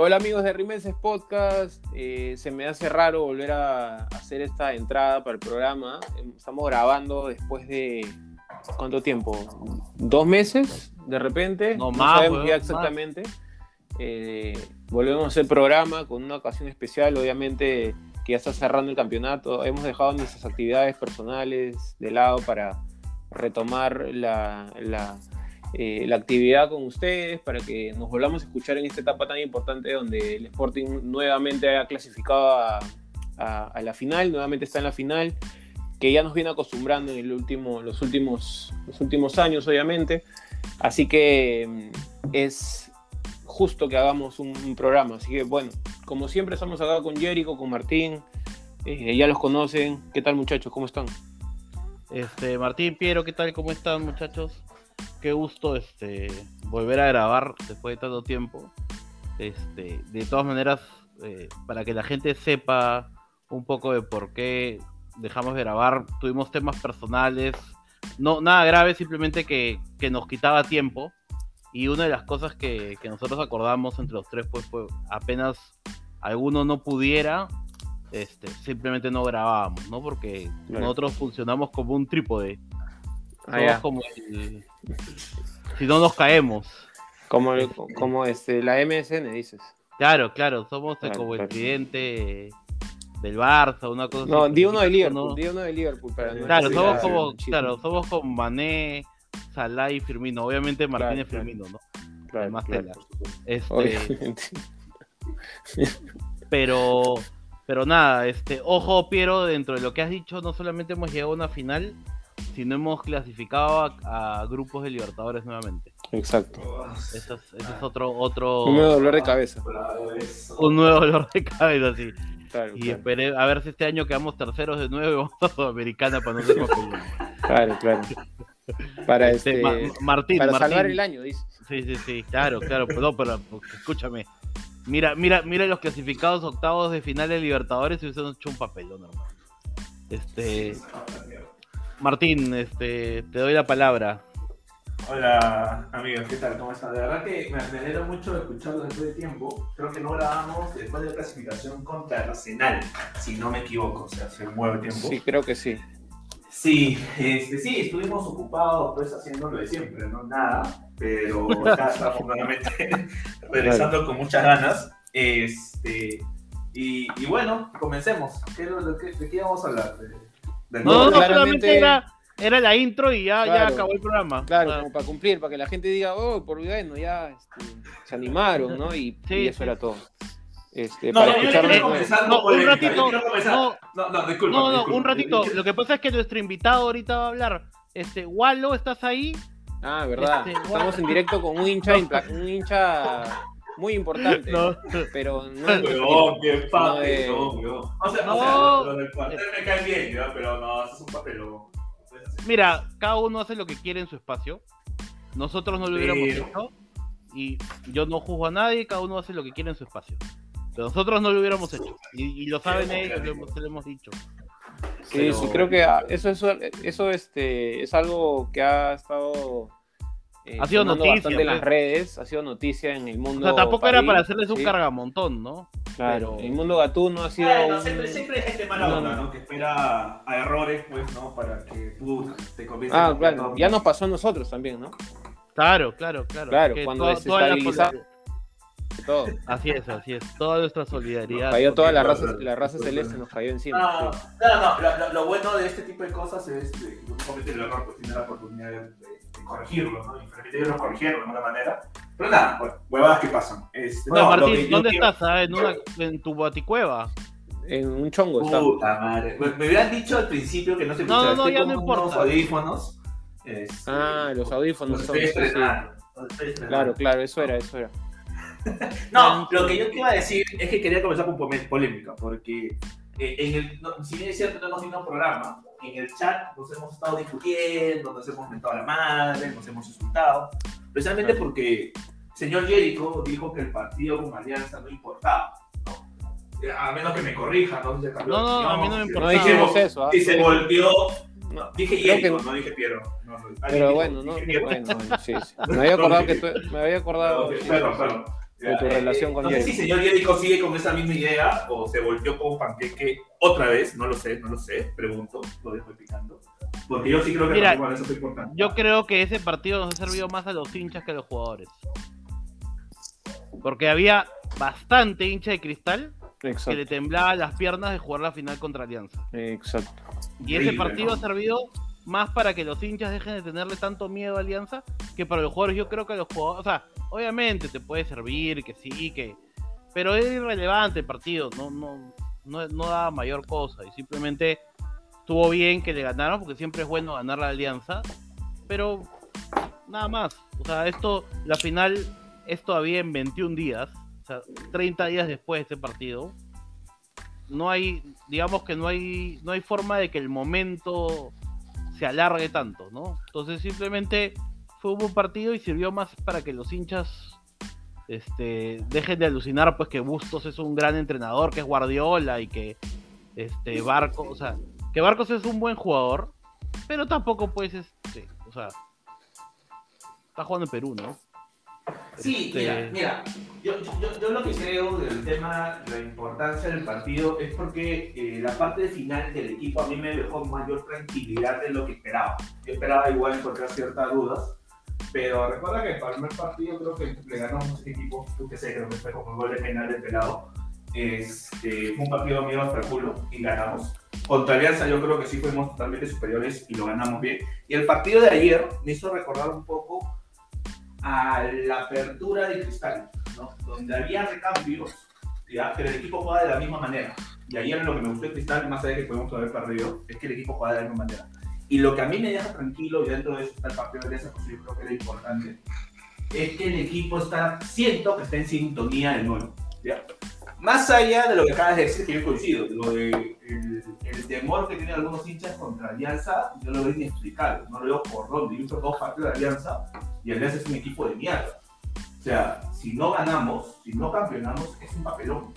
Hola amigos de Rimeses Podcast, eh, se me hace raro volver a hacer esta entrada para el programa. Estamos grabando después de ¿cuánto tiempo? ¿Dos meses? De repente, no, más, sabemos ya exactamente. Eh, volvemos a hacer programa con una ocasión especial, obviamente que ya está cerrando el campeonato. Hemos dejado nuestras actividades personales de lado para retomar la, la eh, la actividad con ustedes para que nos volvamos a escuchar en esta etapa tan importante donde el Sporting nuevamente ha clasificado a, la final, nuevamente está en la final, que ya nos viene acostumbrando en los, últimos, los últimos años, obviamente. Así que mm, es justo que hagamos un, programa. Así que bueno, como siempre estamos acá con Jericho, con Martín, eh, ya los conocen. ¿Qué tal muchachos? ¿Cómo están? Este, Martín, Piero, ¿qué tal? ¿Cómo están muchachos? Qué gusto este, volver a grabar después de tanto tiempo. Este, de todas maneras, eh, para que la gente sepa un poco de por qué dejamos de grabar, tuvimos temas personales, no nada grave, simplemente que, nos quitaba tiempo. Y una de las cosas que, nosotros acordamos entre los tres pues, fue apenas alguno no pudiera, este, simplemente no grabábamos, ¿no? Porque nosotros funcionamos como un trípode. Ah, como Si no nos caemos. Como, como este, la MSN, dices. Claro, claro, somos como el cliente del Barça, una cosa No, di uno de Liverpool, di uno de Liverpool Claro, somos como, claro, somos como Mané, Salah y Firmino. Obviamente Martínez Firmino, ¿no? Claro, más tela. Este, pero pero nada, este, ojo Piero, dentro de lo que has dicho, no solamente hemos llegado a una final, si no hemos clasificado a, grupos de Libertadores nuevamente. Exacto. Eso es, otro, otro. Un nuevo dolor de cabeza. Un nuevo dolor de cabeza, sí. y esperé a ver si este año quedamos terceros de nuevo y vamos a Sudamericana para no ser Claro, claro. Para este, este Martín, para salvar el año, dice. Sí, sí, sí, claro, claro, pero, pero escúchame. Mira, mira, mira los clasificados octavos de final de Libertadores y hubiesen hecho un papelón, hermano. Este, Martín, este, te doy la palabra. Hola amigos, ¿qué tal? ¿Cómo están? De verdad que me, alegra mucho escucharlos después de tiempo. Creo que no grabamos después de la clasificación contra Arsenal, si no me equivoco, o sea, hace un buen tiempo. Sí, creo que sí. Sí, este, sí, estuvimos ocupados pues haciendo lo de siempre, no nada, pero ya estamos nuevamente regresando con muchas ganas. Este, y, bueno, comencemos. ¿Qué, ¿De qué íbamos a hablar? No, no, solamente era, era, la intro y ya, ya acabó el programa. Claro, como para cumplir, para que la gente diga, oh, por bueno, ya este, se animaron, ¿no? Y, eso era todo. Este, no, para no, no, un ratito, no, no, disculpa, no, no, un ratito. Lo que pasa es que nuestro invitado ahorita va a hablar. Este, Wallo, ¿estás ahí? Ah, verdad. Este, Estamos en directo con un hincha, un hincha muy importante. No. Pero no. Weón, qué papel, no, weón. O sea, no, o sea, lo, del cuartel me cae bien, ¿no? pero no, eso es un papelón. Mira, cada uno hace lo que quiere en su espacio. Nosotros no lo hubiéramos hecho. Y yo no juzgo a nadie, cada uno hace lo que quiere en su espacio. Pero nosotros no lo hubiéramos hecho. Y, y lo saben ellos, lo hemos, lo hemos dicho. Sí, sí, creo que eso, eso, eso este, es algo que ha estado eh, ha sido noticia. en las pues. redes, ha sido noticia en el mundo. O sea, tampoco era para hacerles un cargamontón, ¿no? Claro, el mundo gatuno ha sido. Bueno, siempre, siempre, hay gente mala onda, ¿no? Que espera a errores, pues, ¿no? Para que tú te conviertas Ah, claro, ya nos pasó a nosotros también, ¿no? Claro, claro, claro. Claro, cuando desestabiliza todo. Así es, así es. Toda nuestra solidaridad. cayó toda la raza, la raza celeste, nos cayó encima. No, no, no, lo, bueno de este tipo de cosas es que no comete el error, pues tiene la oportunidad de corregirlo, ¿no? Y permitirnos corregirlo de alguna manera. Pero nada, bueno, huevadas que pasan. Este, no, Martín, ¿dónde estás? Ah, ¿En, una, ¿En tu baticueva? En un chongo está. Puta madre. Me hubieran dicho al principio que no se escuchaba. No, no, ya no importa. Unos audífonos. Este, ah, los audífonos son. Claro, claro, eso era, eso era. no, lo que yo te iba a decir es que quería comenzar con polémica, porque eh, en el, si bien es cierto, no hemos tenido un programa, en el chat nos hemos estado discutiendo, nos hemos mentado a la madre, nos hemos insultado, precisamente porque el señor Jericho dijo que el partido con Alianza no importaba. ¿no? A menos que me corrija, no sé No, no, a mí no me importa. No dijimos eso. ¿ah? Y se volvió. No, dije Jericho, no dije Piero. pero bueno, no, bueno, sí, sí, Me había acordado que tú, me había acordado. Perdón, perdón. De tu relación con No sé si señor Jericho sigue con esa misma idea o se volvió con Panqueque otra vez, no lo sé, no lo sé, pregunto, lo dejo picando. Porque yo sí creo que Mira, eso es importante. Yo creo que ese partido nos ha servido más a los hinchas que a los jugadores. Porque había bastante hincha de cristal que le temblaba las piernas de jugar la final contra Alianza. Exacto. Y ese partido ha servido más para que los hinchas dejen de tenerle tanto miedo a Alianza que para los jugadores. Yo creo que los jugadores, o sea, obviamente te puede servir, que sí, que. Pero es irrelevante el partido, no, no, no, no da mayor cosa. Y simplemente estuvo bien que le ganaron, porque siempre es bueno ganar la alianza. Pero nada más. O sea, esto, la final es todavía en 21 días. O sea, 30 días después de este partido. No hay, digamos que no hay, no hay forma de que el momento se alargue tanto, ¿no? Entonces simplemente fue un buen partido y sirvió más para que los hinchas este, dejen de alucinar pues que Bustos es un gran entrenador, que es Guardiola y que este Barcos, o sea, que Barcos es un buen jugador, pero tampoco pues este, o sea, está jugando en Perú, ¿no? Sí, este, mira, mira, yo, yo, lo que creo del tema, la importancia del partido, es porque eh, la parte final del equipo a mí me dejó mayor tranquilidad de lo que esperaba. Yo esperaba igual encontrar ciertas dudas, pero recuerda que para el primer partido creo que le ganamos a este equipo, tú que sé, creo que fue como gol de penal de pelado. Este, fue un partido mío hasta el culo y ganamos. Contra Alianza yo creo que sí fuimos totalmente superiores y lo ganamos bien. Y el partido de ayer me hizo recordar un poco a la apertura de Cristal, ¿no? donde había recambios, ¿ya? pero el equipo jugaba de la misma manera. Y ayer lo que me gustó de Cristal, más allá de que podemos haber perdido, es que el equipo jugaba de la misma manera. Y lo que a mí me deja tranquilo, y dentro de eso está el partido de esa cosa, yo creo que era importante, es que el equipo está, siento que está en sintonía de nuevo. ¿ya? Más allá de lo que acabas de decir, que yo coincido, lo de el, temor que tienen algunos hinchas contra Alianza, yo lo veo inexplicable, no lo veo por dónde. Yo he visto dos partidos de Alianza y Alianza es un equipo de mierda. O sea, si no ganamos, si no campeonamos, es un papelón.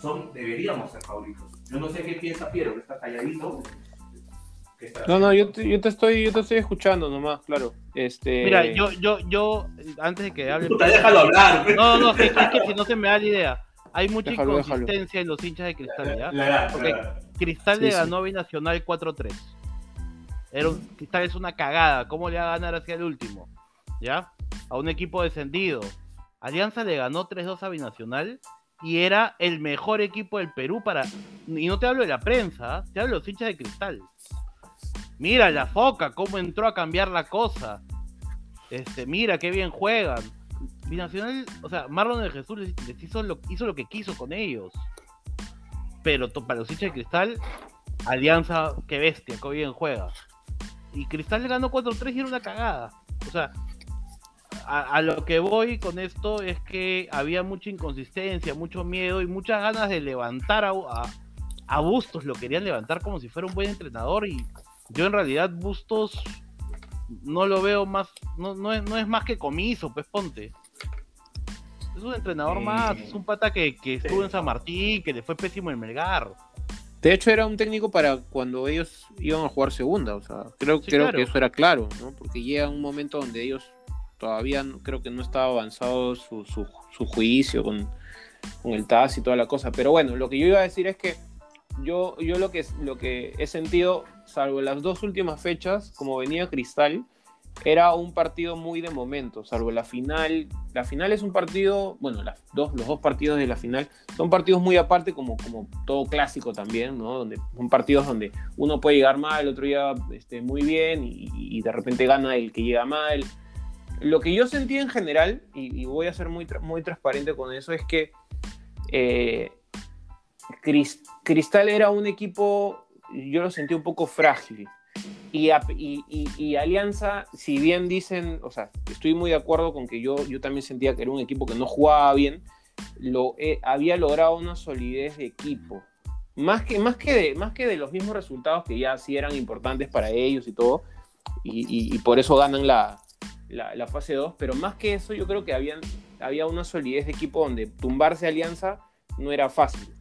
Son, deberíamos ser favoritos. Yo no sé qué piensa Piero, que está calladito, no, no, yo te, yo te, estoy, yo te estoy escuchando nomás, claro. Este... Mira, yo, yo, yo, antes de que hable. Puta, déjalo hablar. No, no, es que, si no se me da la idea. Hay mucha inconsistencia en los hinchas de Cristal, ¿ya? Porque Cristal le ganó a Binacional 4-3. Era un, Cristal es una cagada. ¿Cómo le va a ganar hacia el último? ¿Ya? A un equipo descendido. Alianza le ganó 3-2 a Binacional y era el mejor equipo del Perú para. Y no te hablo de la prensa, ¿ah? te hablo de los hinchas de Cristal. Mira la foca, cómo entró a cambiar la cosa. Este, mira qué bien juegan. Binacional, o sea, Marlon de Jesús les, hizo, lo, que quiso con ellos. Pero para los hinchas de Cristal, Alianza, qué bestia, qué bien juega. Y Cristal le ganó 4-3 y era una cagada. O sea, a, lo que voy con esto es que había mucha inconsistencia, mucho miedo y muchas ganas de levantar a, Bustos. Lo querían levantar como si fuera un buen entrenador y yo en realidad Bustos no lo veo más, no, no es más que comiso, pues ponte. Es un entrenador más, es un pata que, que estuvo en San Martín, que le fue pésimo en Melgar. De hecho, era un técnico para cuando ellos iban a jugar segunda, o sea, creo, creo que eso era claro, ¿no? Porque llega un momento donde ellos todavía creo que no estaba avanzado su, su, su juicio con, con, el TAS y toda la cosa. Pero bueno, lo que yo iba a decir es que yo, yo lo, que, lo que he sentido salvo las dos últimas fechas, como venía Cristal, era un partido muy de momento, salvo la final. La final es un partido, bueno, los dos partidos de la final son partidos muy aparte, como, todo clásico también, ¿no? Son partidos donde uno puede llegar mal, el otro llega este, muy bien y, de repente gana el que llega mal. Lo que yo sentí en general, y, voy a ser muy, muy transparente con eso, es que eh, Cristal era un equipo yo lo sentí un poco frágil. Y, Alianza, si bien dicen, o sea, estoy muy de acuerdo con que yo, yo también sentía que era un equipo que no jugaba bien, lo, eh, había logrado una solidez de equipo. Más que, más, que de, más que de los mismos resultados que ya sí eran importantes para ellos y todo, y, por eso ganan la, la, fase 2, pero más que eso yo creo que habían, había una solidez de equipo donde tumbarse Alianza no era fácil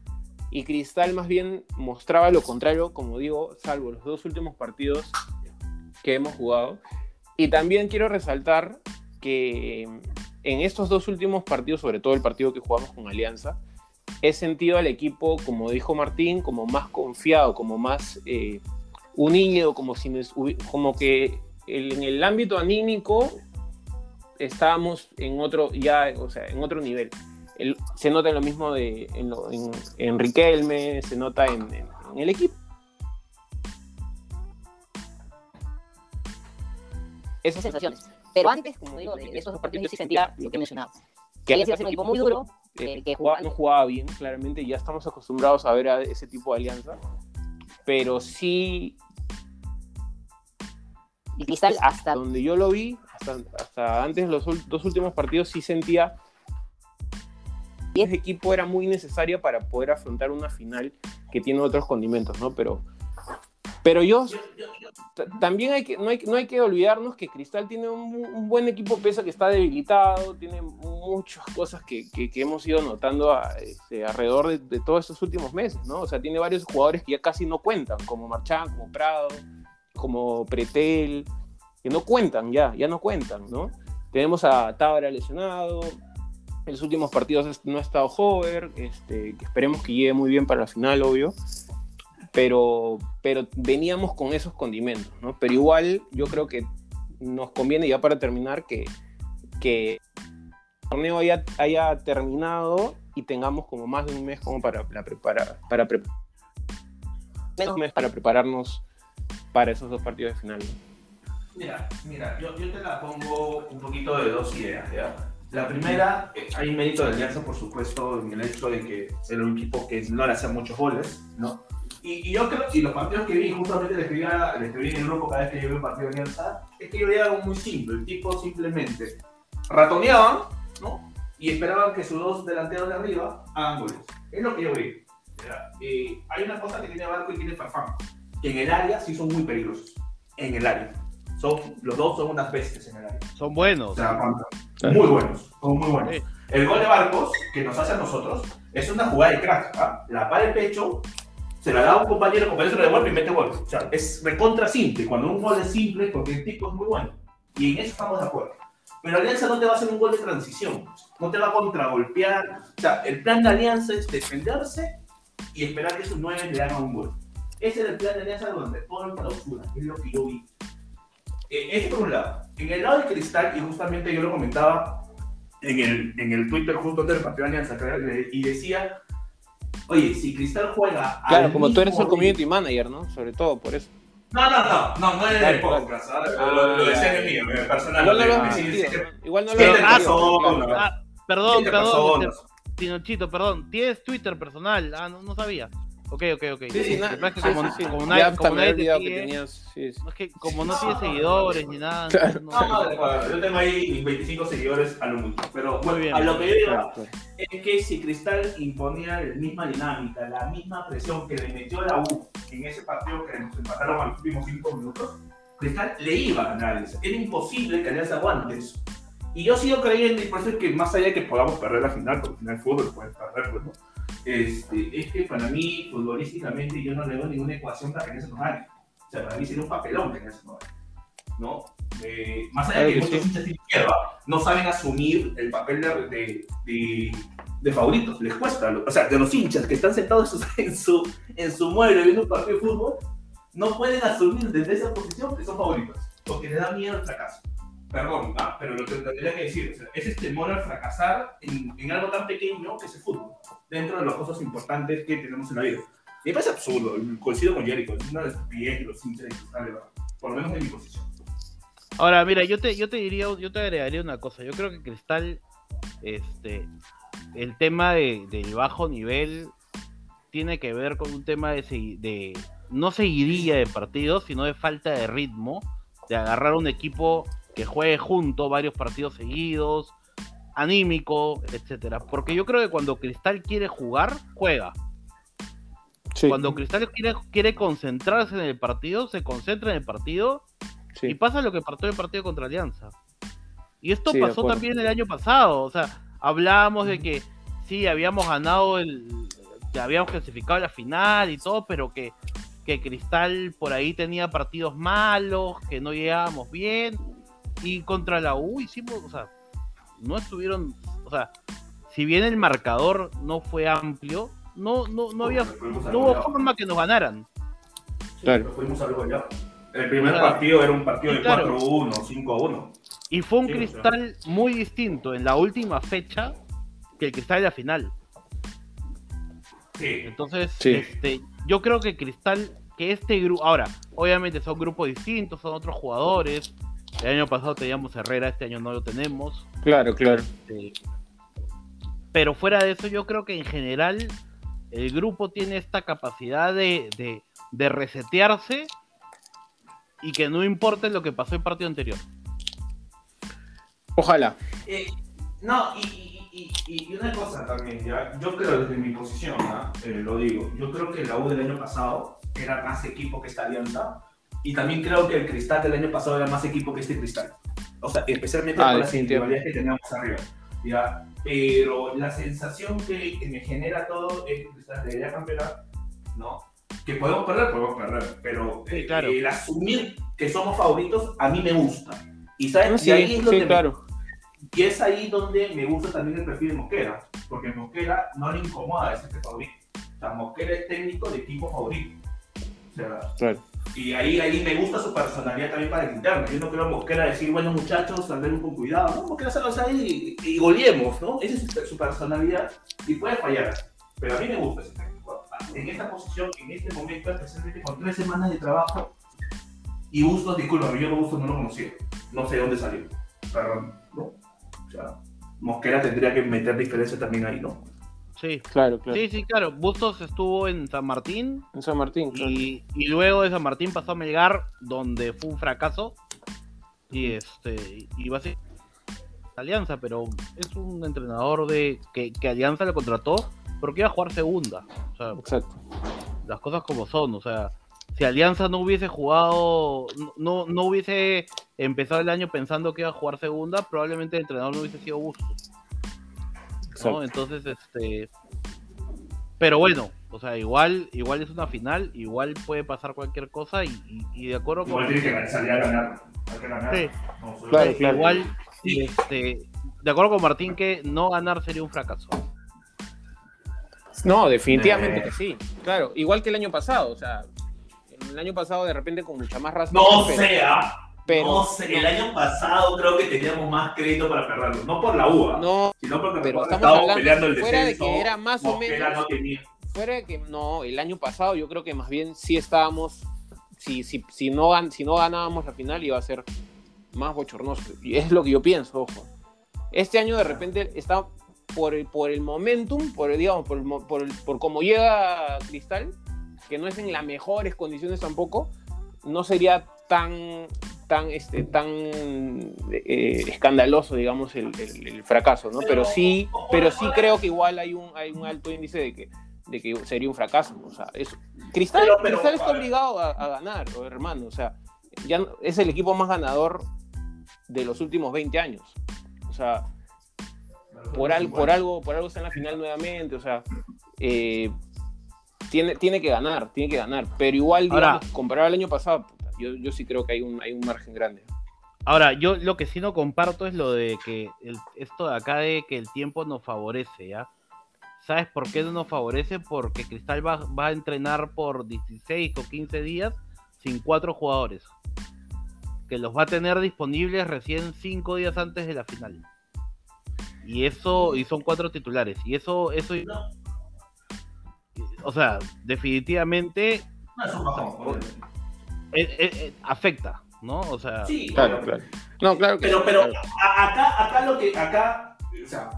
y Cristal más bien mostraba lo contrario, como digo, salvo los dos últimos partidos que hemos jugado. Y también quiero resaltar que en estos dos últimos partidos, sobre todo el partido que jugamos con Alianza, he sentido al equipo, como dijo Martín, como más confiado, como más eh, unido, como, si, como que en el ámbito anímico estábamos en otro, ya, o sea, en otro nivel. Se nota lo mismo de, en, Riquelme, se nota en, el equipo. Esas sensaciones. Pero antes, como digo, de esos dos partidos sí sentía lo que he mencionado. Que había sido un equipo muy duro, eh, que jugaba, no jugaba bien, claramente, ya estamos acostumbrados a ver a ese tipo de alianza, pero sí... Y Cristal hasta... Donde yo lo vi, hasta, antes los dos últimos partidos sí sentía que ese equipo era muy necesario para poder afrontar una final que tiene otros condimentos, ¿no? Pero, pero yo, también hay que no, hay, no hay que olvidarnos que Cristal tiene un, buen equipo, pese que está debilitado, tiene muchas cosas que, que, hemos ido notando este, alrededor de, de, todos estos últimos meses, ¿no? O sea, tiene varios jugadores que ya casi no cuentan, como Marchán, como Prado, como Pretel, que no cuentan ya, ya no cuentan, ¿no? Tenemos a Tabra lesionado, en los últimos partidos no ha estado Hover, este, que esperemos que llegue muy bien para la final, obvio, pero, pero veníamos con esos condimentos, ¿no? Pero igual yo creo que nos conviene ya para terminar que, que el torneo haya, haya terminado y tengamos como más de un mes como para, para, para, para, para prepararnos para esos dos partidos de final. Mira, mira, yo, yo, te la pongo un poquito de dos ideas, ¿ya? La primera, hay mérito de Alianza, por supuesto, en el hecho de que era un equipo que no le hacía muchos goles, ¿no? Y, yo creo, y los partidos que vi, justamente les escribí, escribí en el grupo cada vez que yo vi un partido de Alianza, es que yo veía algo muy simple, el tipo simplemente ratoneaban, ¿no? Y esperaban que sus dos delanteros de arriba hagan goles. Es lo que yo vi. Eh, hay una cosa que tiene Barco y tiene Farfán, que en el área sí son muy peligrosos. En el área los dos son unas bestias en el área. Son buenos. Muy buenos, son muy buenos. El gol de Barcos, que nos hace a nosotros, es una jugada de crack. ¿ah? La para el pecho, se la da a un compañero, compañero se lo devuelve y mete gol. O sea, es recontra simple. Cuando un gol es simple, porque el tipo es muy bueno. Y en eso estamos de acuerdo. Pero Alianza no te va a hacer un gol de transición. No te va a contragolpear. O sea, el plan de Alianza es defenderse y esperar que esos nueve le hagan un gol. Ese es el plan de Alianza durante todo el clausura. Es lo que yo vi. Eh, eso por un lado. En el lado de Cristal, y justamente yo lo comentaba en el, en el Twitter justo antes del partido de Alianza, y decía, oye, si Cristal juega... Claro, como tú eres el community manager, ¿no? Sobre todo por eso. No, no, no, no, no es el podcast, lo, lo decía en mío, personal. Igual no lo Igual no lo ah, Perdón, perdón, Tinochito, perdón, tienes Twitter personal, ah, no, no sabía. Ok, ok, ok. Sí, sí, nada. Es que como, sí, como, nadie, como nadie te sigue, que tenías, sí, sí. es que como no tiene seguidores ni nada. No, no, yo tengo ahí 25 seguidores a lo mucho. Pero bueno, bien, a lo que yo digo es que si Cristal imponía la misma dinámica, la misma presión que le metió la U en ese partido que nos empataron a los últimos 5 minutos, Cristal le iba a ganar. Era imposible que Alianza aguante eso. Y yo sigo creyendo, y por eso es que más allá de que podamos perder la final, porque al final el fútbol puede perder, pues, ¿no? Este, es que para mí, futbolísticamente, yo no le doy ninguna ecuación para que no gane. O sea, para mí sería un papelón que no gane. ¿no? Eh, más allá de que muchos hinchas de izquierda no saben asumir el papel de, de, de, favoritos, les cuesta. O sea, de los hinchas que están sentados en su, en su mueble viendo un partido de fútbol, no pueden asumir desde esa posición que son favoritos, porque les da miedo el fracaso. Perdón, ah, pero lo que tendría que decir, o sea, es este temor al fracasar en, en, algo tan pequeño que es el fútbol, dentro de las cosas importantes que tenemos en la vida. Y me parece absurdo, coincido con Jericho, es una de las que los por lo menos en mi posición. Ahora, mira, yo te, yo te diría, yo te agregaría una cosa. Yo creo que Cristal, este, el tema de, del bajo nivel tiene que ver con un tema de, de no seguidilla de partidos, sino de falta de ritmo, de agarrar un equipo que juegue junto varios partidos seguidos, anímico, etcétera. Porque yo creo que cuando Cristal quiere jugar, juega. Cuando Cristal quiere, quiere concentrarse en el partido, se concentra en el partido y pasa lo que en el partido contra Alianza. Y esto pasó también el año pasado. O sea, hablábamos de que sí, habíamos ganado el. que habíamos clasificado la final y todo, pero que, que Cristal por ahí tenía partidos malos, que no llegábamos bien y contra la U hicimos, o sea, no estuvieron, o sea, si bien el marcador no fue amplio, no, no, no había, no hubo forma que nos ganaran. Claro. fuimos a. El primer partido era un partido de 4-1, 5-1. Y fue un cristal muy distinto en la última fecha que el cristal de la final. Sí. Entonces, este, yo creo que Cristal, que este grupo, ahora, obviamente son grupos distintos, son otros jugadores. El año pasado teníamos Herrera, este año no lo tenemos. Claro, claro. Pero fuera de eso, yo creo que en general el grupo tiene esta capacidad de, de, resetearse y que no importe lo que pasó en el partido anterior. Ojalá. Eh, no, y, y, una cosa también, ¿ya? yo creo desde mi posición, eh, lo digo, yo creo que la U del año pasado era más equipo que esta alianza y también creo que el Cristal del año pasado era más equipo que este Cristal. O sea, especialmente ah, con las individualidades que teníamos arriba. ¿ya? Pero la sensación que, me genera todo es que Cristal debería campeonar, ¿no? Que podemos perder, podemos perder, pero sí, claro. el asumir que somos favoritos a mí me gusta. Y sabes, sí, ahí es sí, claro. Y es ahí donde me gusta también el perfil de Mosquera, porque Mosquera no le incomoda decirte favorito. O sea, Mosquera es técnico de equipo favorito. O sea, Y ahí, ahí me gusta su personalidad también para el interno. Yo no creo Mosquera decir, bueno muchachos, andemos con cuidado. No, Mosquera se ahí y, y goleemos, ¿no? Esa es su, personalidad y puede fallar. Pero a mí me gusta ese técnico. En esta posición, en este momento, especialmente con tres semanas de trabajo, y Bustos, disculpa, yo Bustos no lo conocía. No sé dónde salió. Perdón, ¿no? Mosquera tendría que meter diferencia también ahí, ¿no? Sí, claro, claro. Sí, sí, claro. Bustos estuvo en San Martín. En San Martín, y, y, luego de San Martín pasó a Melgar, donde fue un fracaso. Y este, y va a ser Alianza, pero es un entrenador de que, que Alianza le contrató porque iba a jugar segunda. Exacto. Las cosas como son, o sea, si Alianza no hubiese jugado, no, no hubiese empezado el año pensando que iba a jugar segunda, probablemente el entrenador no hubiese sido gusto. Entonces, este. Pero bueno, o sea, igual, igual es una final, igual puede pasar cualquier cosa y, de acuerdo igual con. Igual tiene que salir a ganar. Sí. claro, claro. Igual, este, de acuerdo con Martín, que no ganar sería un fracaso. No, definitivamente eh. que sí. Claro, igual que el año pasado, o sea, el año pasado de repente con mucha más razón. No sea. Pero, no sé, el año pasado creo que teníamos más crédito para perderlo. No por la UA, no, sino porque pero estamos peleando el fuera de que era más o menos. No fuera de que no, el año pasado yo creo que más bien sí estábamos. Si, si, si, no, si no ganábamos la final iba a ser más bochornoso. Y es lo que yo pienso, ojo. Este año de repente está por el, por el momentum, por, digamos, por, por, por cómo llega Cristal, que no es en las mejores condiciones tampoco, no sería tan tan este tan eh, escandaloso digamos el, fracaso no pero sí pero sí creo que igual hay un hay un alto índice de que de que sería un fracaso o sea Cristal, Cristal está obligado a, ganar hermano o sea ya es el equipo más ganador de los últimos 20 años o sea por, por algo por algo está en la final nuevamente o sea eh, tiene, tiene que ganar, tiene que ganar. Pero igual, digamos, comparado al año pasado, yo, yo sí creo que hay un, hay un margen grande. Ahora, yo lo que sí no comparto es lo de que esto de acá de que el tiempo nos favorece, ¿ya? ¿Sabes por qué no nos favorece? Porque Cristal va, va a entrenar por 16 o 15 días sin cuatro jugadores. Que los va a tener disponibles recién cinco días antes de la final. Y eso, y son cuatro titulares. Y eso, eso o sea, definitivamente afecta, ¿no? O sea, sí, claro, claro. No, claro que Pero, pero acá, acá lo que, acá, o sea,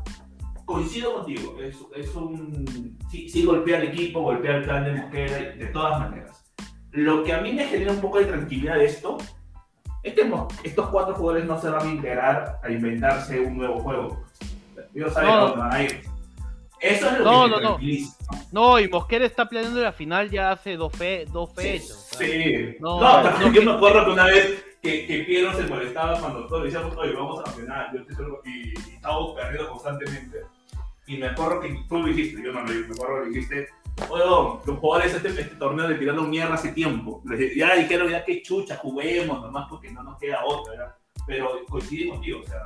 coincido contigo, es, es un, sí, sí, golpea al equipo, golpea el plan de Mosquera, de todas maneras. Lo que a mí me genera un poco de tranquilidad de esto es que estos cuatro jugadores no se van a integrar a inventarse un nuevo juego. Ellos saben no. dónde van a ir. Eso es lo no, que no, no. No, y Mosquera está planeando la final ya hace dos, fe, dos fechas. Sí. No, no, yo me acuerdo que una vez que, que Piero se molestaba cuando todos decíamos, oye, vamos a campeonar, yo y, y estábamos perdiendo constantemente. Y me acuerdo que tú lo dijiste, yo no lo dije, me acuerdo que dijiste, oye, los jugadores este, este torneo le tiraron mierda hace tiempo. Ya dijeron, ya que chucha, juguemos nomás porque no nos queda otra, ¿verdad? Pero coincidimos, tío, o sea,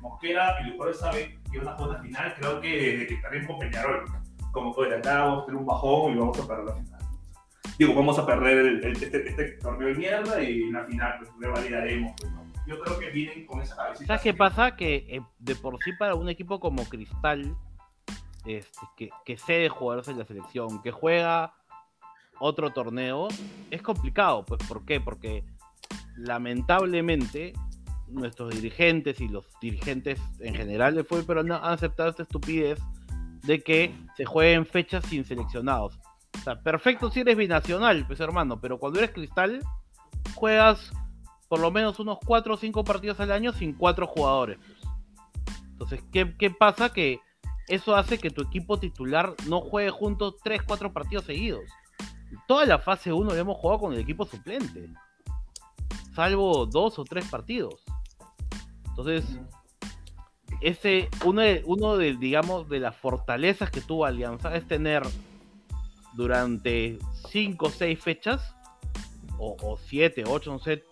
Mosquera y los jugadores saben que una jugada final, creo que desde que estaremos con Peñarol, como que acá vamos a tener un bajón y vamos a perder la final. Digo, vamos a perder el, el- este, este torneo de mierda y en la final pues revalidaremos. pues, ¿no? Yo creo que vienen con esa cabecita. ¿Sabes qué pasa? Que eh, de por sí para un equipo como Cristal, este, que, que cede jugadores en la selección, que juega otro torneo, es complicado. Pues, ¿Por qué? Porque lamentablemente nuestros dirigentes y los dirigentes en general de fútbol peruano han aceptado esta estupidez de que se jueguen fechas sin seleccionados. O sea, perfecto si eres binacional, pues hermano, pero cuando eres cristal, juegas por lo menos unos 4 o 5 partidos al año sin cuatro jugadores. pues. Entonces, ¿qué, qué pasa? Que eso hace que tu equipo titular no juegue juntos 3, 4 partidos seguidos. Toda la fase 1 la hemos jugado con el equipo suplente. Salvo dos o tres partidos. Entonces, ese, uno de, uno de, digamos, de las fortalezas que tuvo Alianza es tener durante 5 o 6 fechas, o 7, 8, no sé,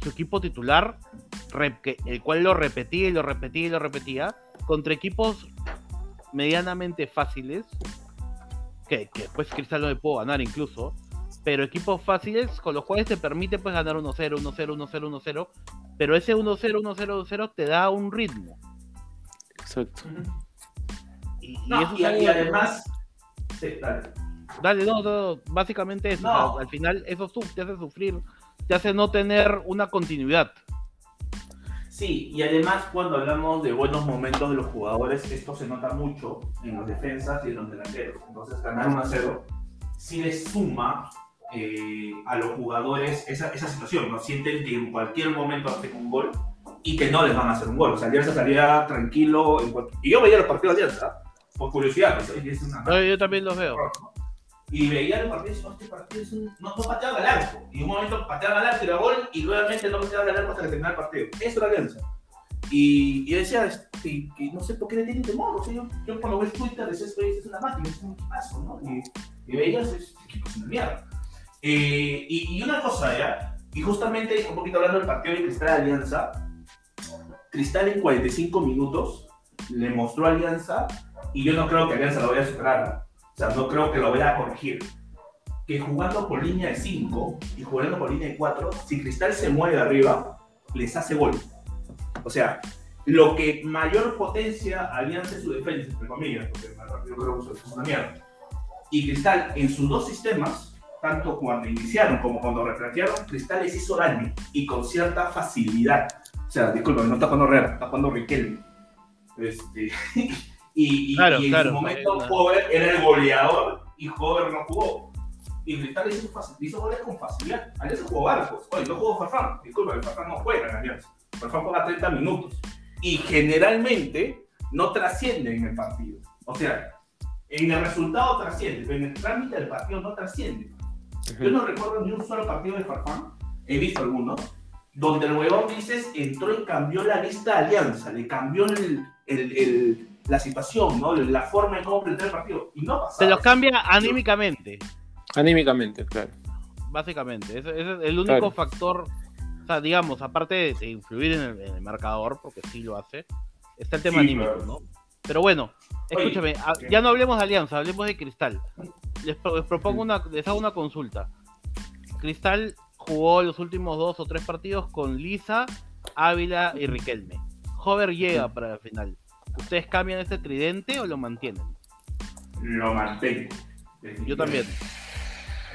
su equipo titular, rep- que- el cual lo repetía y lo repetía y lo repetía, contra equipos medianamente fáciles, que, que después Cristal no le pudo ganar incluso, pero equipos fáciles con los cuales te permite pues ganar 1-0, 1-0, 1-0, 1-0, pero ese 1-0, 1-0, 1-0 te da un ritmo. Exacto. Y, y No, eso es y, algo- y además, sí, dale. Dale, no, no, básicamente eso. No. sea, al final eso te hace sufrir, te hace no tener una continuidad. Sí, y además cuando hablamos de buenos momentos de los jugadores, esto se nota mucho en las defensas y en los delanteros. Entonces ganar 1 a 0 sí les suma eh, a los jugadores esa, esa situación, ¿no? Sienten que en cualquier momento hacen un gol y que no les van a hacer un gol. O sea, Alianza salía tranquilo. En Y yo veía los partidos de Alianza, por curiosidad, pues, es una Yo, yo también los veo. y veía el partido y decía, este partido es un... no, no pateaba al arco. Y en un momento pateaba al arco y era gol, y nuevamente no pateaba al arco hasta que terminaba el partido. Eso era Alianza. Y, y yo decía, este, que no sé por qué le tienen temor. O sea, yo, yo cuando veo Twitter decía, esto es una máquina, es un equipazo, ¿no? Y, y veías, este equipo es una mierda. Eh, y, y una cosa, ¿ya? Y justamente, un poquito hablando del partido de Cristal Alianza, Cristal en 45 minutos le mostró a Alianza, y yo no creo que Alianza lo vaya a superar. O sea, no creo que lo vaya a corregir. Que jugando por línea de 5 y jugando por línea de 4, si Cristal se mueve de arriba, les hace gol. O sea, lo que mayor potencia Alianza en su defensa, entre comillas, porque partido creo que eso es una mierda. Y Cristal en sus dos sistemas, tanto cuando iniciaron como cuando replantearon, Cristal les hizo daño y con cierta facilidad. O sea, disculpa, no está jugando Herrera, está jugando Riquelme. Este, y, Claro, en claro, su momento una- Hover era el goleador y Hover no jugó. Y Cristal hizo, hizo goles con facilidad. Alianza jugó barcos. Oye, no jugó Farfán. Disculpa, el Farfán no juega en Alianza. Farfán juega 30 minutos. Y generalmente no trasciende en el partido. O sea, en el resultado trasciende, pero en el trámite del partido no trasciende. Yo no recuerdo ni un solo partido de Farfán, he visto algunos, donde el huevón dices entró y cambió la lista de alianza, le cambió el, el- el- la situación, ¿no? la forma en cómo plantear el partido. Y no pasa. Se los cambia anímicamente, Anímicamente, claro. básicamente. Ese, ese es el único Claro. factor, o sea, digamos, aparte de, de influir en el, en el marcador, porque sí lo hace, está el tema Sí, anímico, claro. ¿no? Pero bueno, Oye, escúchame, a- ¿qué? ya no hablemos de Alianza, hablemos de Cristal. Les, pro- les propongo una, les hago una consulta. Cristal jugó los últimos dos o tres partidos con Lisa, Ávila y Riquelme. Hover llega para la final. ¿Ustedes cambian este tridente o lo mantienen? Lo mantengo. Yo también.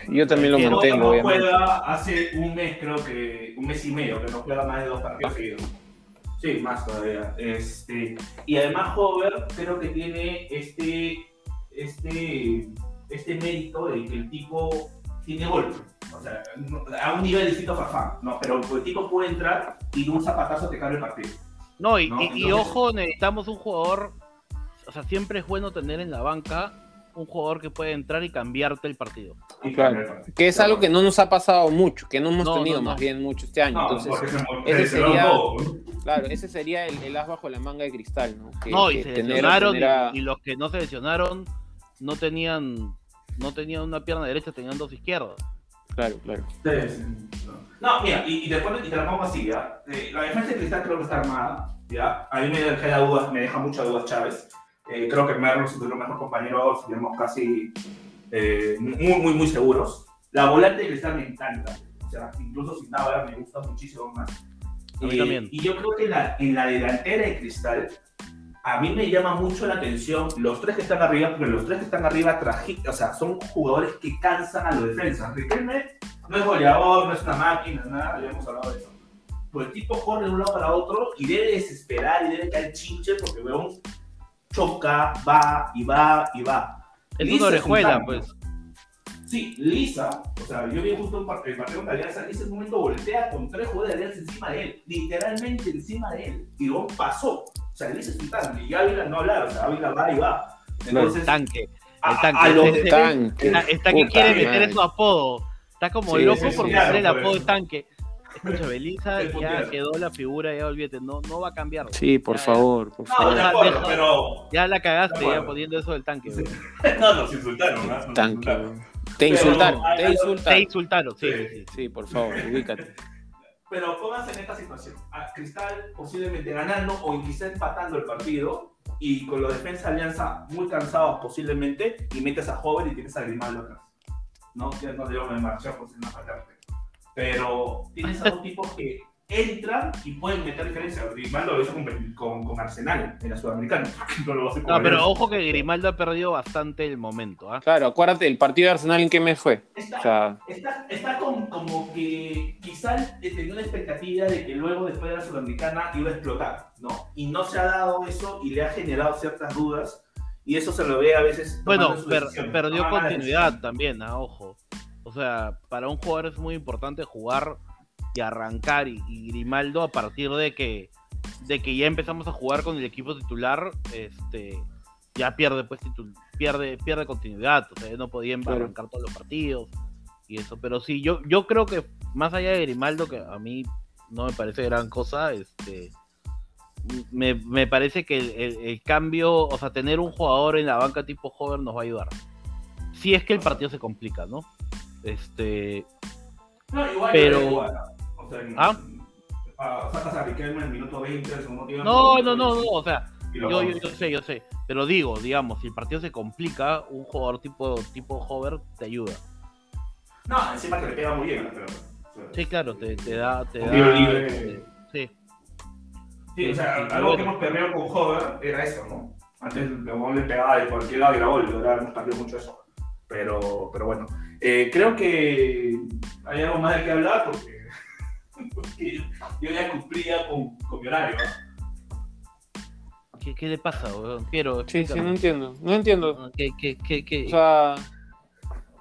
Yo también lo mantengo, no obviamente. juega hace un mes, creo que, un mes y medio, que no juega más de dos partidos seguidos. Sí, más todavía. Este, y además Hover creo que tiene este, este, este mérito de que el tipo tiene golpe. O sea, no- a un nivel distinto a Farfán, ¿no? Pero el tipo puede entrar y de un zapatazo te cambia el partido. No, y, No, y- y ojo, necesitamos un jugador. O sea, siempre es bueno tener en la banca un jugador que puede entrar y cambiarte el partido. Y Claro. Que es algo que no nos ha pasado mucho, que no hemos No, tenido no, no. más bien mucho este año. No, Entonces, ese sería- claro, ese sería el, el as bajo la manga de cristal, ¿no? Que- no, y que se tener- lesionaron tener a- y, y los que no se lesionaron no tenían no tenían una pierna derecha, tenían dos izquierdas. Claro, claro. Sí, sí. No, mira, y, y después y te la pongo así, ¿ya? Eh, la defensa de Cristal creo que está armada. ¿ya? A mí me deja, dudas, me deja muchas dudas Chávez. Eh, creo que Merlos es nuestro mejor compañero, seríamos casi eh, muy, muy, muy seguros. La volante de cristal me encanta. O sea, incluso sin nada me gusta muchísimo más. A mí Eh, también. Y yo creo que en la, en la delantera de cristal, a mí me llama mucho la atención los tres que están arriba, porque los tres que están arriba traji- o sea, son jugadores que cansan a los defensas. Riquelme no es goleador, no es una máquina, nada, ya hemos hablado de eso. Pues el tipo corre de un lado para otro y debe desesperar y debe caer chinche porque weón choca, va y va y va. Es Lisa una orejuela, pues. Sí, Lisa, o sea, yo vi justo un el partido con Alianza, Lisa en un momento voltea con tres jugadores de Alianza encima de él, literalmente encima de él, y luego pasó. O sea, Lisa es un tanque, y Ávila no hablar, o sea, Ávila va y va. Entonces, Tanque. a, el tanque, a los ese- de- Tanque. Está, está que Puta quiere madre. meter su apodo. Está como Sí, loco sí, sí, porque claro, quiere el por apodo de tanque. Escucha, Belisa El ya puteado. quedó la figura, ya olvídate, no, no va a cambiar. Sí, por Ya, favor, por No, favor. de acuerdo, deja- pero. Ya la cagaste ya poniendo eso del tanque. No, nos insultaron, ¿no? Nos Tanque. insultaron. Te Pero insultaron, te algo- Te insultaron. insultaron, sí, Sí. sí, sí. Sí, por favor, ubícate. Pero pónganse en esta situación. A Cristal posiblemente ganando o quizá empatando el partido y con los defensa alianza muy cansados posiblemente y metes a Joven y tienes a Grimaldo atrás. No, ya no debo de marchar por no faltarte. Pero tienes a dos tipos que entran y pueden meter diferencia. Grimaldo lo hizo con, con, con Arsenal en la Sudamericana. No lo con pero ojo que Grimaldo ha perdido bastante el momento. ¿ah? Claro, acuérdate, el partido de Arsenal en qué mes fue. Está- O sea, Está, está con- como que quizás tenía una expectativa de que luego después de la Sudamericana iba a explotar, ¿no? Y no se ha dado eso y le ha generado ciertas dudas y eso se lo ve a veces. Bueno, per- perdió malas continuidad también, ah, ojo. O sea, para un jugador es muy importante jugar y arrancar y, y Grimaldo a partir de que de que ya empezamos a jugar con el equipo titular, este ya pierde pues titul- pierde pierde continuidad, o sea, no podía Claro. arrancar todos los partidos y eso, pero sí yo yo creo que más allá de Grimaldo que a mí no me parece gran cosa, este me, me parece que el, el- el cambio, o sea, tener un jugador en la banca tipo joven nos va a ayudar. Si es que el partido se complica, ¿no? Este, No, igual Pero- igual, o sea, en- ¿Ah? ah, sacas a Riquelme en el minuto 20 del segundo tiempo. no, no, no, no, o sea, yo, yo, yo sé, yo sé, pero digo, digamos, si el partido se complica, un jugador tipo tipo hover te ayuda. No, encima que le pega muy bien la pelota. O sea, Sí, claro, te, te da, te da, libre. sí, Sí, o sea, Sí, algo que hemos perdido con Hover era eso, ¿no? Antes el León le pegaba de cualquier lado y era gol, ahora hemos perdido mucho eso. Pero, pero bueno, Eh, creo que hay algo más de qué hablar porque, porque yo ya cumplía con, con mi horario. ¿Qué, qué le pasa, weón? Quiero, sí, sí, no entiendo. No entiendo. ¿Qué, qué, qué, qué? O sea,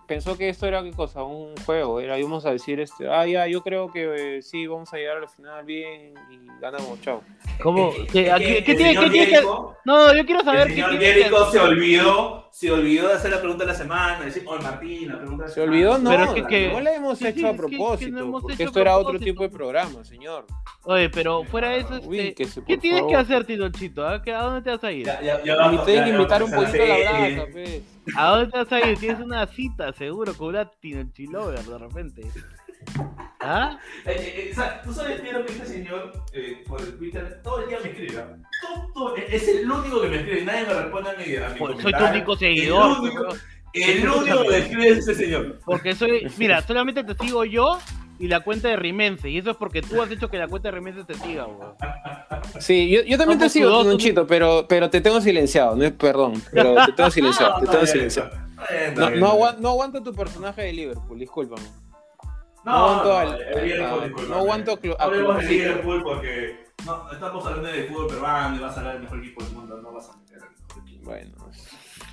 pensó que esto era qué cosa, un juego. Era, íbamos a decir, este, ah, ya, yo creo que eh, sí, vamos a llegar al final bien y ganamos, chao. ¿Cómo? ¿Qué, qué- qué tiene, qué tiene que- No, yo quiero saber El qué señor tiene Jericho se olvidó, se olvidó de hacer la pregunta de la semana, decir, oye Martín, la pregunta de la ¿Se semana". olvidó? No, Pero es que- que- no la hemos sí, sí, hecho a es que- que no propósito, hemos porque hecho a esto era otro propósito. tipo de programa, señor. Oye, pero fuera de eso, este, Ubíquese, ¿qué por tienes que favor. hacer, Tinochito? ¿A qué- ¿A dónde te vas a ir? Ya, ya, ya Y vamos, tienen ya- que ya invitar un vamos poquito a la hacer, brasa, pues. ¿A dónde te vas a ir? Tienes una cita, seguro, con una Tinochilover de repente. ¿Ah? Eh, eh, o sea, tú sabes, Piero, que este señor eh, por el Twitter todo el día me escribe. Todo- todo- es el único que me escribe, nadie me responde a mi, a mi Pues soy tu único seguidor. El único, el único que me escribe es ese señor. Porque soy, mira, solamente te sigo yo y la cuenta de Rimense. Y eso es porque tú has hecho que la cuenta de Rimense te siga, weón. Sí, yo, yo también te Somos sigo, sudorosos. Tunchito, pero, pero te tengo silenciado, no es perdón, pero te tengo silenciado, te tengo silenciado. No, no, aguanto, no aguanto tu personaje de Liverpool, discúlpame. No, no aguanto no, al- el Liverpool, discúlpame. no aguanto a Hablemos de. Liverpool porque no, estamos hablando de fútbol peruano y vas a hablar del mejor equipo del mundo, no vas a meter al mejor equipo, Bueno,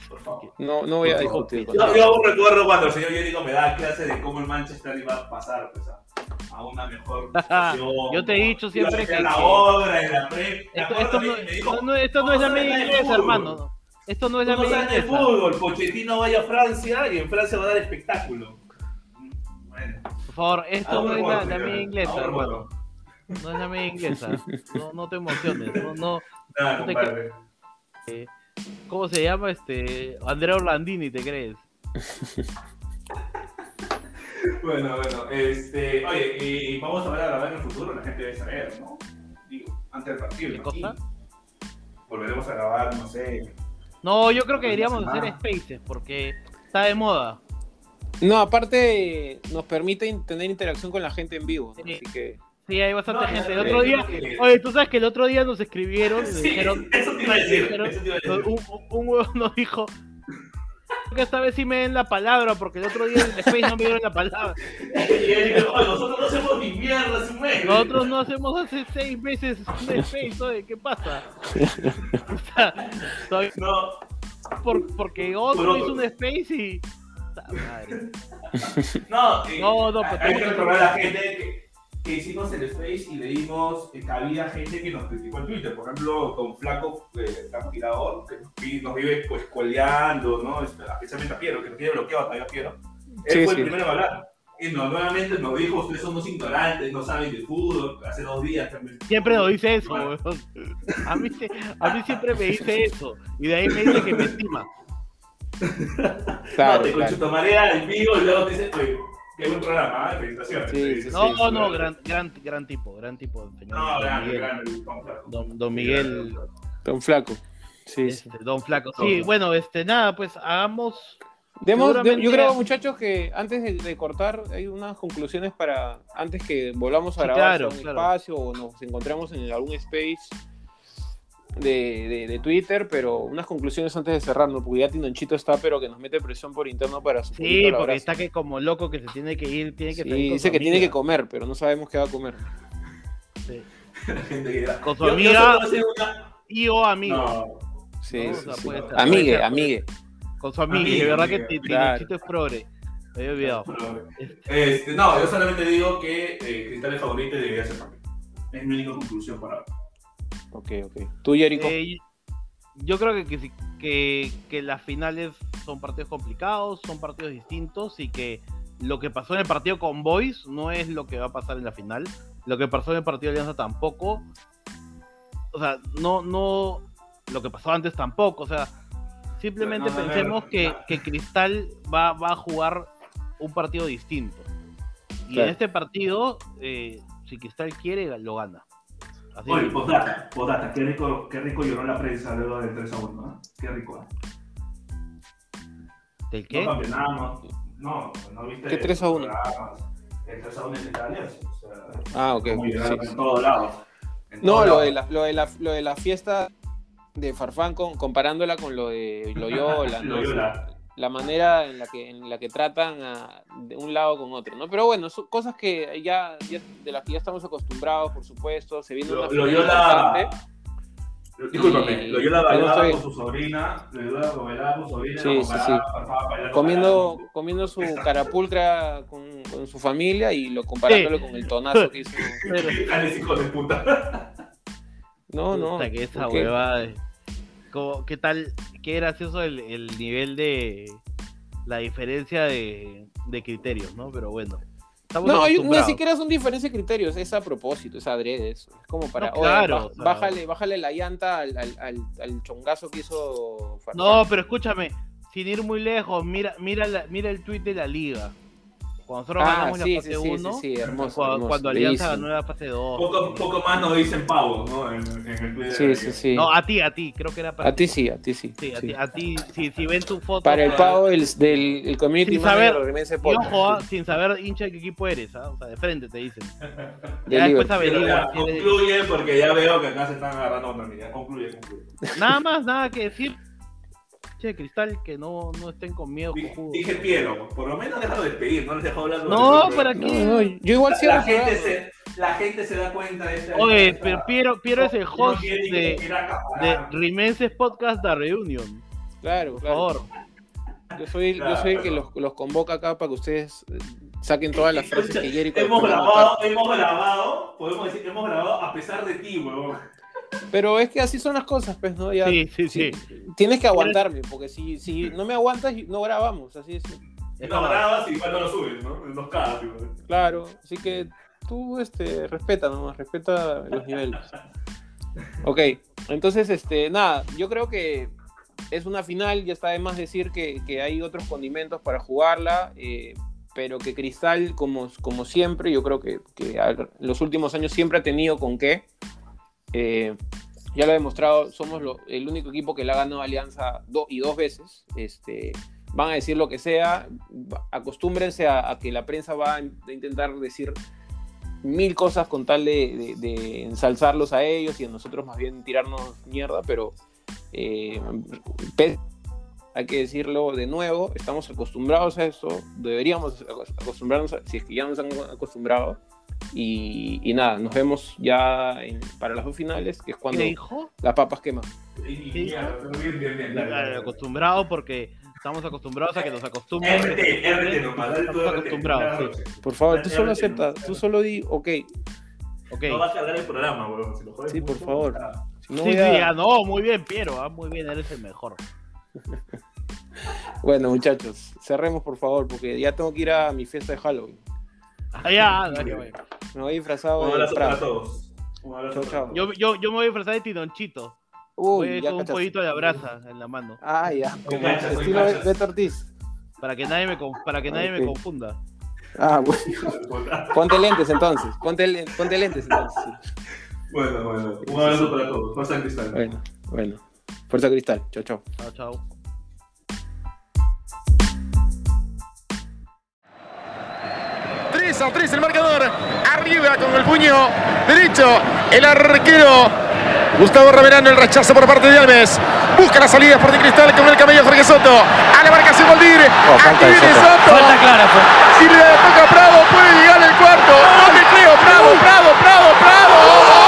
por favor. no, no voy a discutir Yo, yo aún recuerdo cuando el señor Jericho me da clase de cómo el Manchester iba a pasar pues, a, a una mejor situación. Yo te he dicho siempre que- la que- obra en la pre. Esto, esto no, me dijo, no- esto no es la "Vamos a media inglesa, fútbol". hermano. Esto no es la no media sabes de inglesa. fútbol, Pochettino vaya a Francia y en Francia va a dar espectáculo. Por favor, esto aún no es la, media inglesa, aún hermano. No es la media inglesa. No, no te emociones. No, no, Nada, No te. ¿Cómo se llama este? Andrea Orlandini, ¿te crees? Bueno, bueno, este, oye, y vamos a ver a grabar en el futuro, la gente debe saber, ¿no? Digo, antes del partido. ¿Qué cosa? Volveremos a grabar, no sé. No, yo creo que deberíamos hacer spaces porque está de moda. No, aparte nos permite tener interacción con la gente en vivo, ¿no? Sí. así que Sí, hay bastante No, gente. El otro día, oye, tú sabes que el otro día nos escribieron y nos Sí, dijeron, eso te iba a decir. dijeron- Eso te iba a decir. un, un, un huevo nos dijo que esta vez sí me den la palabra porque el otro día en el Space no me dieron la palabra. Y digo, "Oye, nosotros no hacemos ni mierda, su mes. Nosotros no hacemos hace seis meses un Space, oye, ¿qué pasa? O sea, soy No, por, porque otro hizo un Space y... Puta madre. no, eh, No, no, hay- pero hay que recordar a la gente que, que hicimos el space y le dimos eh, cabida a gente que nos criticó en Twitter. Por ejemplo, Don Flaco, eh, Flaco Tirador, que nos, vi- nos vive pues coleando, ¿no? Especialmente a Piero, que nos tiene bloqueado todavía a Piero. Él Sí, fue sí. el primero en hablar. Y nos, nuevamente nos dijo, ustedes son unos ignorantes, no saben de fútbol. Hace dos días también. Siempre nos dice eso, weón. A mí, a mí siempre me dice eso. Y de ahí me dice que me estima. Claro, no, te claro. conchuto marea en vivo y luego te dice, oye, qué buen programa, ¿eh? felicitaciones. Sí, sí, No, sí, no, sí. no, gran, gran, gran tipo, gran tipo, señor. No, don grande, Miguel. grande, Don Flaco. Don, don Miguel, Don Flaco. Sí, sí. este, don Flaco. Don Sí, Flaco. bueno, este, nada, pues hagamos. Demos- de- Seguramente- yo creo, muchachos, que antes de, de cortar hay unas conclusiones para antes que volvamos a Sí, grabar claro, un claro. espacio o nos encontremos en algún space de, de- de Twitter, pero unas conclusiones antes de cerrar, ¿no? Porque ya Tinonchito está, pero que nos mete presión por interno para su Sí, porque abrazo. está que como loco que se tiene que ir, tiene que Sí, salir con dice su que tiene que comer, pero no sabemos qué va a comer. Sí. La gente que era- Con su Yo- yo amiga. una- Y o amigo. No, Sí, No, sí, o sea, sí. puede ser, Amigue, amigue. Con su amiga, de verdad que amiga, Ti- claro. Tinonchito es progre. Me había olvidado. Este, no, yo solamente digo que eh, Cristal es favorito y debería ser campeón. Es mi única conclusión para ahora. Ok, ok. ¿Tú, Jericho? Eh, yo creo que, que, sí- que, que las finales son partidos complicados, son partidos distintos y que lo que pasó en el partido con Boys no es lo que va a pasar en la final. Lo que pasó en el partido de Alianza tampoco. O sea, no, no. Lo que pasó antes tampoco. O sea, simplemente No, no, no, pensemos no, que, no. que Cristal va, va a jugar un partido distinto. Y Claro. en este partido, eh, si Cristal quiere, lo gana. Así Oye, postdata, postdata, qué rico, qué rico lloró la prensa luego del 3 a 1, ¿no? Qué rico. ¿eh? ¿Del qué? No campeonamos. No, no viste. ¿Qué 3 a 1? programas. El 3 a 1 en Italia. O sea, Ah, ok. sí, lloraron sí. en todos lados. En No, todos lo lados. de, la, lo, de la, lo de la fiesta de Farfán con- comparándola con lo de Loyola, ¿no? Loyola. La manera en la que en la que tratan a- de un lado con otro, ¿no? Pero bueno, son cosas que ya, ya- de las que ya estamos acostumbrados, por supuesto, se viene Lo- una final Loyola. importante. Discúlpame, Y- Loyola yo no bailaba estoy- con su sobrina. Loyola bailaba con su sobrina. Sí, sí, sí. Bailando comiendo comiendo su carapulcra con, con su familia y lo comparándolo con el tonazo que hizo. Hijos de puta. No, no. Puta, que esa huevada. ¿Qué tal? Qué gracioso el, el nivel de. La diferencia de, de criterios, ¿no? Pero bueno. No, ni siquiera son diferencia de criterios, es a propósito, es adrede eso. Es como para, No, claro, bájale, bájale la llanta al, al, al, al chongazo que hizo Farfán. No, pero escúchame. Sin ir muy lejos, mira, mira, la- mira el tweet de la liga. Cuando nosotros Ah, ganamos sí, la fase sí, 1, sí, sí, hermoso, cuando, hermoso, cuando Alianza ganó la fase 2. Poco, poco más nos dicen pavos, ¿no? En, en el Twitter. Sí, sí, sí. No, a ti, a ti, creo que era para A ti sí, a ti sí. Sí, a ti, a ti, si, si ven tu foto. Para el pues, pago del, del el community Sin manager saber- de Remense Y Podcast. ojo, ah, sin saber hincha de qué equipo eres, ¿ah? o sea, de frente te dicen. De Ya después Liverpool. Pero averigua ya, si eres- concluye porque ya veo que acá se están agarrando otra. Concluye, concluye. Nada más, nada que decir. Che, Cristal, que no, no estén con miedo, Dije, Piero, por lo menos déjalo despedir, no les dejo hablar. No, ¿para No, qué? no, yo igual cierro La gente, se, la gente se da cuenta de esta. Oye, esta- pero Piero, Piero es el no host de, de. Rimenses Podcast The Reunion. Claro, Por claro. favor. Yo soy, yo soy el que los, los convoca acá para que ustedes saquen todas las frases que Jericho Hemos grabado, hemos grabado, podemos decir hemos grabado a pesar de ti, huevón. Pero es que así son las cosas, pues, ¿no? Ya, Sí, sí, sí. Tienes que aguantarme, porque si, si no me aguantas, no grabamos, así es. No grabas y no lo subes, ¿no? Nos cagas, igual. Claro, así que tú este, respeta nomás, respeta los niveles. Ok, entonces, este, nada, yo creo que es una final, ya está de más decir que, que hay otros condimentos para jugarla, eh, pero que Cristal, como, como siempre, yo creo que, que a- en los últimos años siempre ha tenido con qué. Eh, ya lo he demostrado, somos el único equipo que le ha ganado Alianza y dos veces. Este, van a decir lo que sea, acostúmbrense a, que la prensa va a intentar decir mil cosas con tal de, ensalzarlos a ellos y a nosotros más bien tirarnos mierda, pero eh, hay que decirlo de nuevo, estamos acostumbrados a eso, deberíamos acostumbrarnos, si es que ya nos han acostumbrado, y, nada, nos vemos ya para las dos finales, que es cuando las papas queman. Acostumbrado porque estamos acostumbrados a que nos acostumbren. RT, RT, Estamos acostumbrados, Por favor, tú solo acepta, tú solo di, ok. Okay. No vas a cargar el programa, bro. Si sí, por favor. Si no sí, sí, no, muy bien, Piero, ah, muy bien, eres el mejor. bueno, muchachos, cerremos por favor, porque ya tengo que ir a mi fiesta de Halloween. Ah, ya, Me voy disfrazado Un abrazo para todos. Un abrazo Yo, yo, yo me voy a disfrazar de Tinonchito. Uy, voy con un pollito de abraza en la mano. Ah, ya. Como estilo Beto Ortiz. Para que nadie me, para que nadie me confunda. Ah, bueno. Ponte lentes entonces. Ponte, ponte lentes entonces. Bueno, bueno. Un abrazo para todos. Fuerza Cristal. Bueno, bueno. Fuerza Cristal. Chao, chao. Chao, chao. A 3 el marcador. Arriba con el puño derecho. El arquero Gustavo Raverano, el rechazo por parte de Alves. Busca la salida por de Cristal con el cabello Jorge Soto. A la marcación Valdir. Oh, Aquí viene Soto. Falta clara, Si le toca Prado, puede llegar el cuarto. No le creo. Prado, Prado, Prado, Prado.